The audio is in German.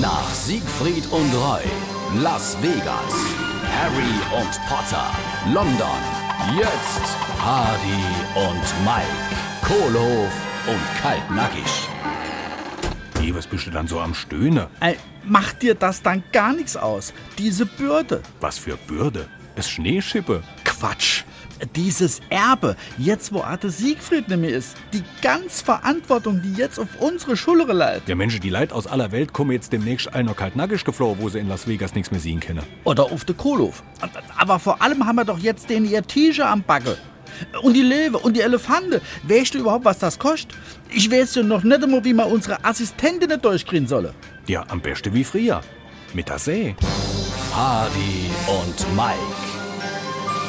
Nach Siegfried und Roy, Las Vegas, Harry und Potter, London, jetzt Hardy und Mike, Kohlhof und Kaltnackig. Hey, was bist du dann so am Stöhnen? Ey, macht dir das dann gar nichts aus? Diese Bürde. Was für Bürde? Es Schneeschippe. Quatsch. Dieses Erbe, jetzt wo Arte Siegfried nämlich ist, die ganz Verantwortung, die jetzt auf unsere Schulter leidet. Ja, Menschen, die Leute aus aller Welt kommen jetzt demnächst all noch kaltnackig geflohen, wo sie in Las Vegas nichts mehr sehen können. Oder auf der Kohlhof. Aber vor allem haben wir doch jetzt den ihr T-Shirt am Backe. Und die Löwe und die Elefante. Weißt du überhaupt, was das kostet? Ich weiß ja noch nicht einmal, wie man unsere Assistentinnen durchkriegen solle. Ja, am besten wie früher. Mit der See. Hardy und Mike,